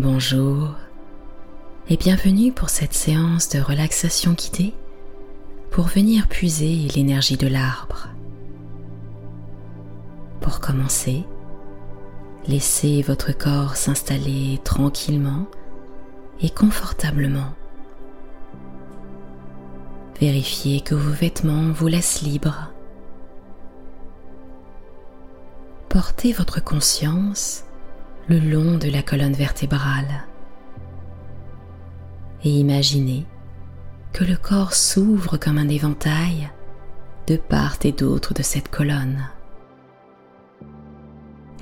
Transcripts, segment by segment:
Bonjour et bienvenue pour cette séance de relaxation guidée pour venir puiser l'énergie de l'arbre. Pour commencer, laissez votre corps s'installer tranquillement et confortablement. Vérifiez que vos vêtements vous laissent libre. Portez votre conscience le long de la colonne vertébrale et imaginez que le corps s'ouvre comme un éventail de part et d'autre de cette colonne.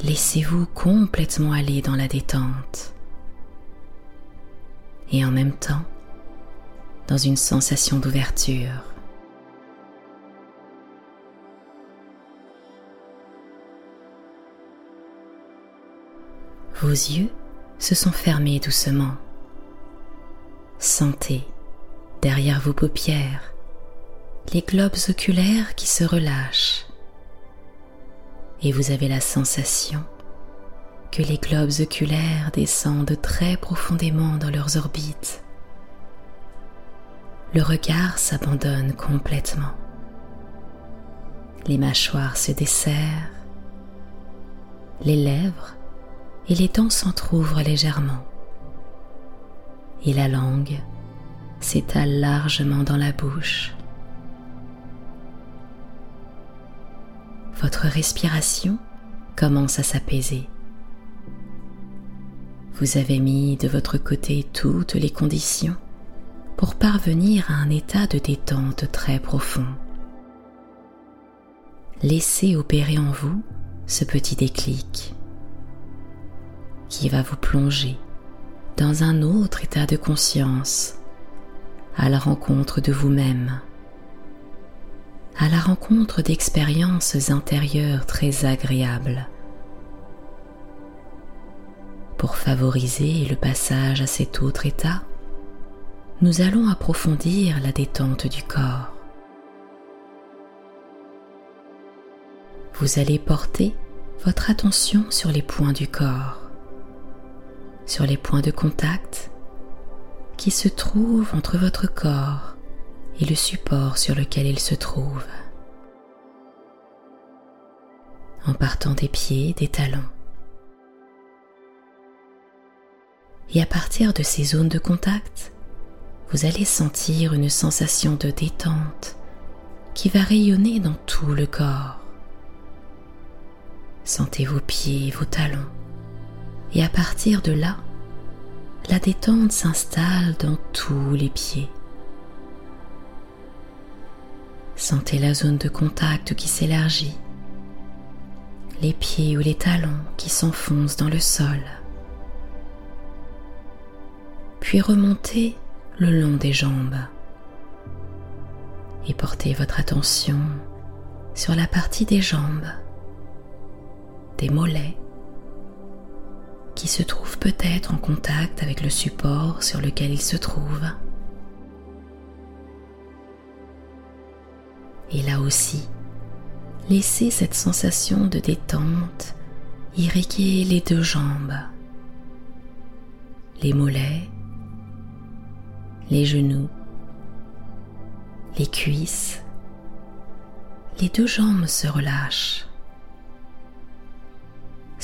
Laissez-vous complètement aller dans la détente et en même temps dans une sensation d'ouverture. Vos yeux se sont fermés doucement. Sentez derrière vos paupières les globes oculaires qui se relâchent et vous avez la sensation que les globes oculaires descendent très profondément dans leurs orbites. Le regard s'abandonne complètement. Les mâchoires se desserrent, les lèvres et les dents s'entr'ouvrent légèrement. Et la langue s'étale largement dans la bouche. Votre respiration commence à s'apaiser. Vous avez mis de votre côté toutes les conditions pour parvenir à un état de détente très profond. Laissez opérer en vous ce petit déclic qui va vous plonger dans un autre état de conscience, à la rencontre de vous-même, à la rencontre d'expériences intérieures très agréables. Pour favoriser le passage à cet autre état, nous allons approfondir la détente du corps. Vous allez porter votre attention sur les points du corps sur les points de contact qui se trouvent entre votre corps et le support sur lequel il se trouve. En partant des pieds, des talons. Et à partir de ces zones de contact, vous allez sentir une sensation de détente qui va rayonner dans tout le corps. Sentez vos pieds, vos talons et à partir de là, la détente s'installe dans tous les pieds. Sentez la zone de contact qui s'élargit, les pieds ou les talons qui s'enfoncent dans le sol, puis remontez le long des jambes et portez votre attention sur la partie des jambes, des mollets, qui se trouve peut-être en contact avec le support sur lequel il se trouve. Et là aussi, laissez cette sensation de détente irriguer les deux jambes, les mollets, les genoux, les cuisses. Les deux jambes se relâchent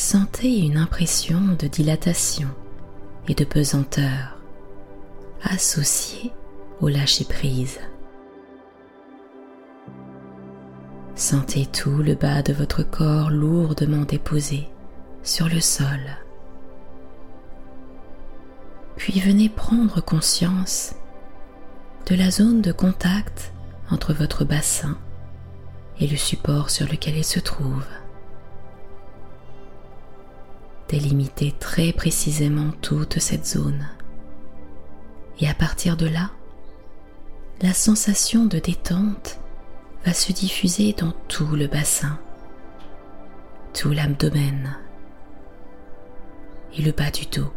sentez une impression de dilatation et de pesanteur associée au lâcher-prise. Sentez tout le bas de votre corps lourdement déposé sur le sol. Puis venez prendre conscience de la zone de contact entre votre bassin et le support sur lequel il se trouve délimiter très précisément toute cette zone. Et à partir de là, la sensation de détente va se diffuser dans tout le bassin, tout l'abdomen et le bas du dos.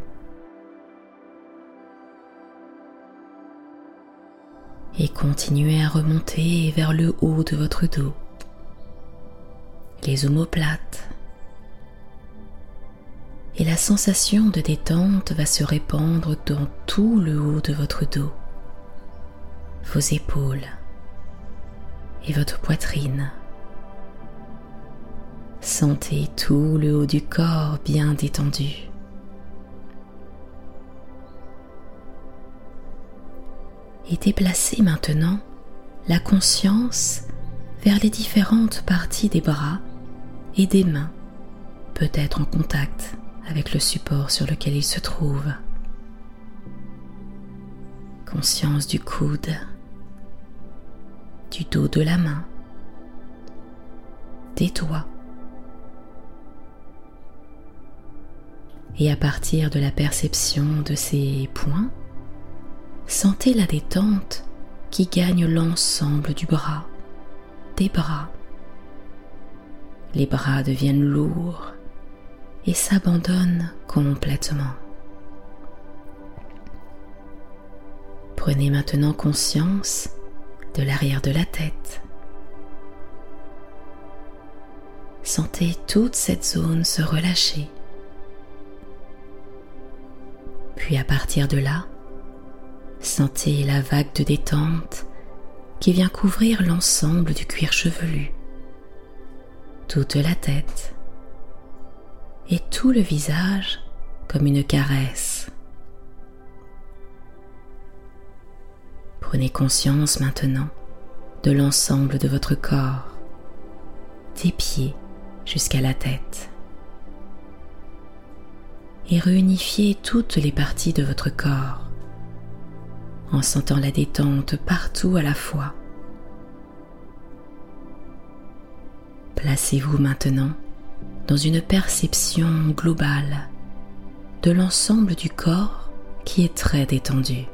Et continuez à remonter vers le haut de votre dos, les omoplates, et la sensation de détente va se répandre dans tout le haut de votre dos, vos épaules et votre poitrine. Sentez tout le haut du corps bien détendu. Et déplacez maintenant la conscience vers les différentes parties des bras et des mains, peut-être en contact avec le support sur lequel ils se trouvent. Conscience du coude, du dos de la main, des doigts. Et à partir de la perception de ces points, sentez la détente qui gagne l'ensemble du bras, des bras. Les bras deviennent lourds et s'abandonnent complètement. Prenez maintenant conscience de l'arrière de la tête. Sentez toute cette zone se relâcher. Puis à partir de là, sentez la vague de détente qui vient couvrir l'ensemble du cuir chevelu, toute la tête et tout le visage comme une caresse. Prenez conscience maintenant de l'ensemble de votre corps, des pieds jusqu'à la tête. Et réunifiez toutes les parties de votre corps en sentant la détente partout à la fois. Placez-vous maintenant dans une perception globale de l'ensemble du corps qui est très détendu.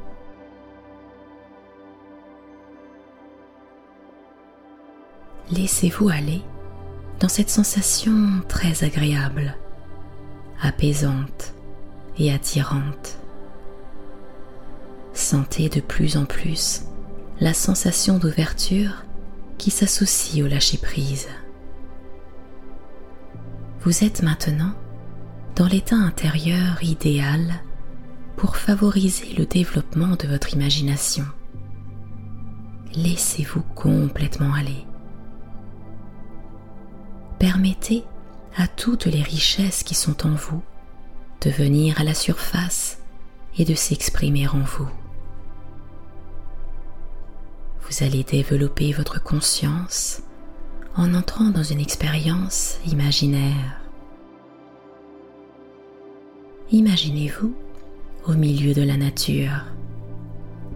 Laissez-vous aller dans cette sensation très agréable, apaisante et attirante. Sentez de plus en plus la sensation d'ouverture qui s'associe au lâcher-prise. Vous êtes maintenant dans l'état intérieur idéal pour favoriser le développement de votre imagination. Laissez-vous complètement aller. Permettez à toutes les richesses qui sont en vous de venir à la surface et de s'exprimer en vous. Vous allez développer votre conscience en entrant dans une expérience imaginaire. Imaginez-vous au milieu de la nature,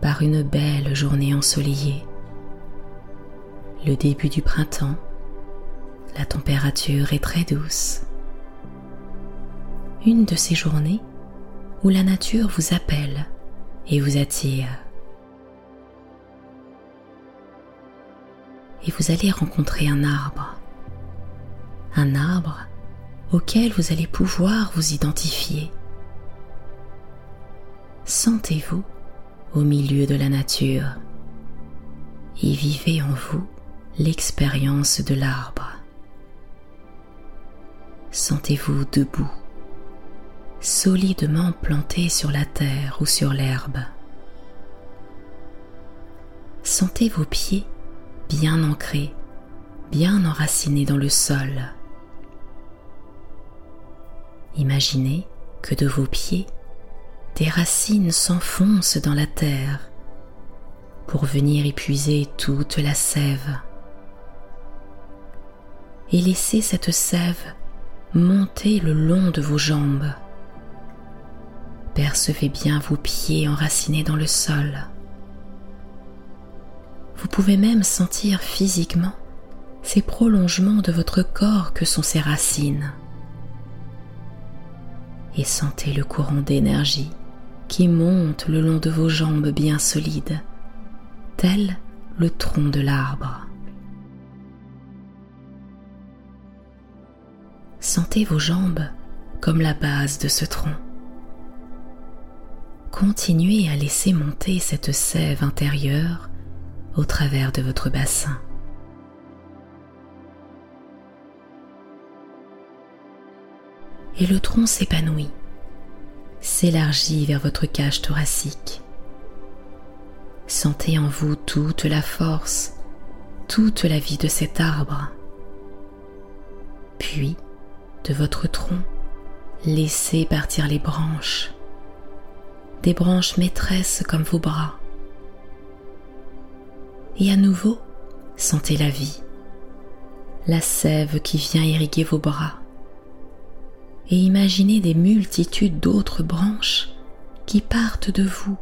par une belle journée ensoleillée, le début du printemps, la température est très douce. Une de ces journées où la nature vous appelle et vous attire. Et vous allez rencontrer un arbre. Un arbre auquel vous allez pouvoir vous identifier. Sentez-vous au milieu de la nature et vivez en vous l'expérience de l'arbre. Sentez-vous debout, solidement planté sur la terre ou sur l'herbe. Sentez vos pieds bien ancré, bien enraciné dans le sol. Imaginez que de vos pieds, des racines s'enfoncent dans la terre pour venir épuiser toute la sève. Et laissez cette sève monter le long de vos jambes. Percevez bien vos pieds enracinés dans le sol. Vous pouvez même sentir physiquement ces prolongements de votre corps que sont ces racines. Et sentez le courant d'énergie qui monte le long de vos jambes bien solides, tel le tronc de l'arbre. Sentez vos jambes comme la base de ce tronc. Continuez à laisser monter cette sève intérieure au travers de votre bassin. et le tronc s'épanouit, s'élargit vers votre cage thoracique. Sentez en vous toute la force, toute la vie de cet arbre. Puis, de votre tronc, laissez partir les branches, des branches maîtresses comme vos bras. Et à nouveau, sentez la vie, la sève qui vient irriguer vos bras. Et imaginez des multitudes d'autres branches qui partent de vous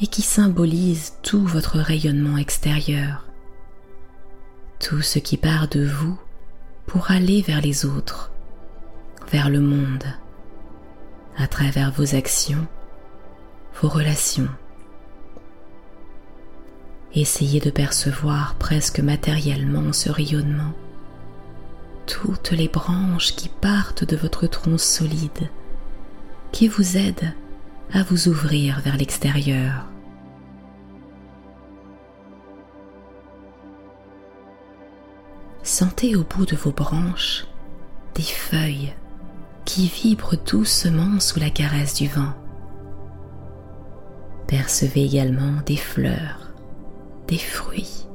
et qui symbolisent tout votre rayonnement extérieur. Tout ce qui part de vous pour aller vers les autres, vers le monde, à travers vos actions, vos relations. Essayez de percevoir presque matériellement ce rayonnement toutes les branches qui partent de votre tronc solide, qui vous aident à vous ouvrir vers l'extérieur. Sentez au bout de vos branches des feuilles qui vibrent doucement sous la caresse du vent. Percevez également des fleurs, des fruits,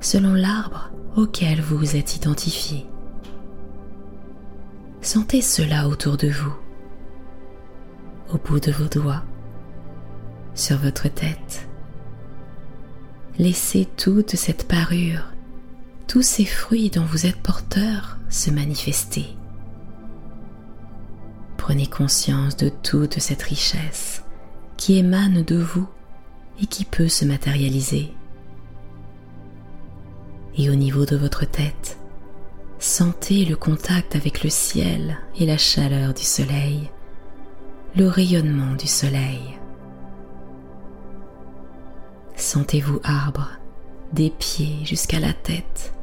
selon l'arbre auquel vous vous êtes identifié. Sentez cela autour de vous, au bout de vos doigts, sur votre tête. Laissez toute cette parure, tous ces fruits dont vous êtes porteur se manifester. Prenez conscience de toute cette richesse qui émane de vous et qui peut se matérialiser. Et au niveau de votre tête, Sentez le contact avec le ciel et la chaleur du soleil, le rayonnement du soleil. Sentez-vous arbre, des pieds jusqu'à la tête,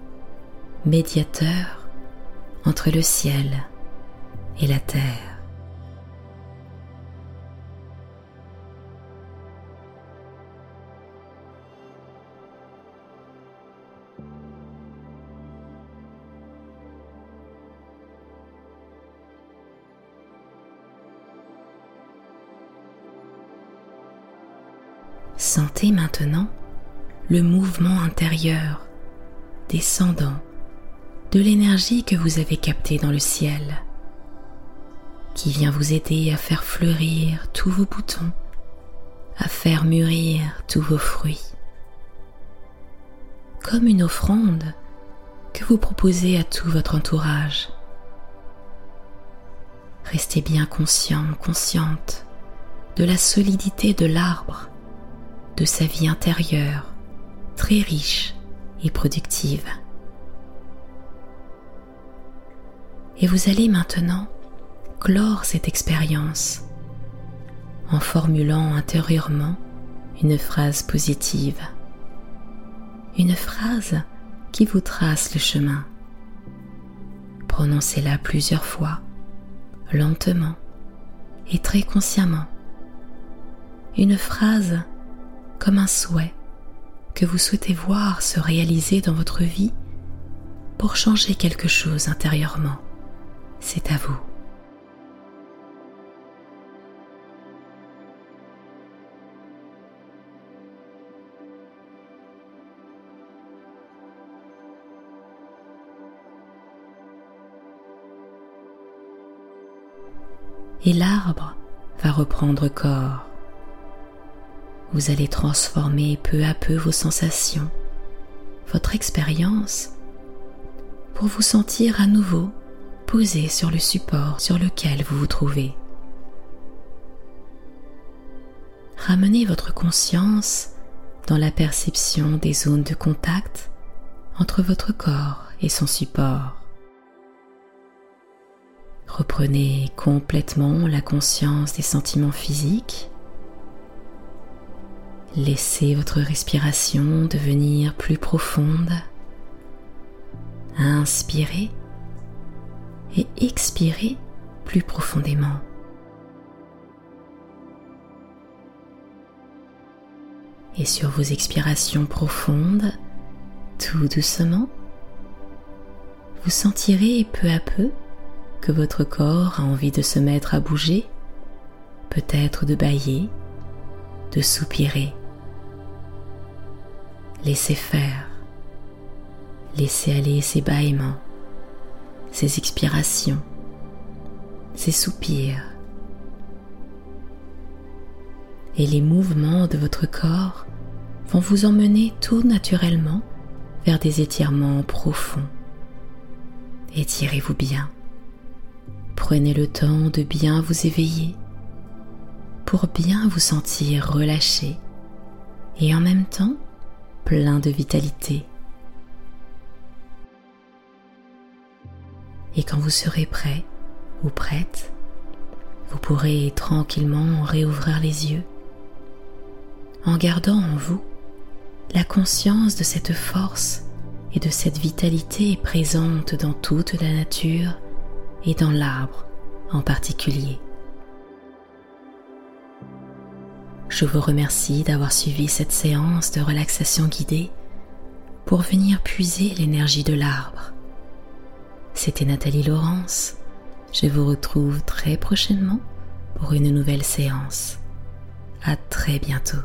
médiateur entre le ciel et la terre. Maintenant le mouvement intérieur descendant de l'énergie que vous avez captée dans le ciel, qui vient vous aider à faire fleurir tous vos boutons, à faire mûrir tous vos fruits, comme une offrande que vous proposez à tout votre entourage. Restez bien conscient, consciente de la solidité de l'arbre de sa vie intérieure, très riche et productive. Et vous allez maintenant clore cette expérience en formulant intérieurement une phrase positive, une phrase qui vous trace le chemin. Prononcez-la plusieurs fois, lentement et très consciemment. Une phrase comme un souhait que vous souhaitez voir se réaliser dans votre vie pour changer quelque chose intérieurement. C'est à vous. Et l'arbre va reprendre corps vous allez transformer peu à peu vos sensations, votre expérience, pour vous sentir à nouveau posé sur le support sur lequel vous vous trouvez. Ramenez votre conscience dans la perception des zones de contact entre votre corps et son support. Reprenez complètement la conscience des sentiments physiques Laissez votre respiration devenir plus profonde. Inspirez et expirez plus profondément. Et sur vos expirations profondes, tout doucement, vous sentirez peu à peu que votre corps a envie de se mettre à bouger, peut-être de bailler, de soupirer. Laissez faire. Laissez aller ces bâillements, ces expirations, ces soupirs. Et les mouvements de votre corps vont vous emmener tout naturellement vers des étirements profonds. Étirez-vous bien. Prenez le temps de bien vous éveiller pour bien vous sentir relâché et en même temps plein de vitalité. Et quand vous serez prêt ou prête, vous pourrez tranquillement réouvrir les yeux en gardant en vous la conscience de cette force et de cette vitalité présente dans toute la nature et dans l'arbre en particulier. Je vous remercie d'avoir suivi cette séance de relaxation guidée pour venir puiser l'énergie de l'arbre. C'était Nathalie Laurence. Je vous retrouve très prochainement pour une nouvelle séance. À très bientôt.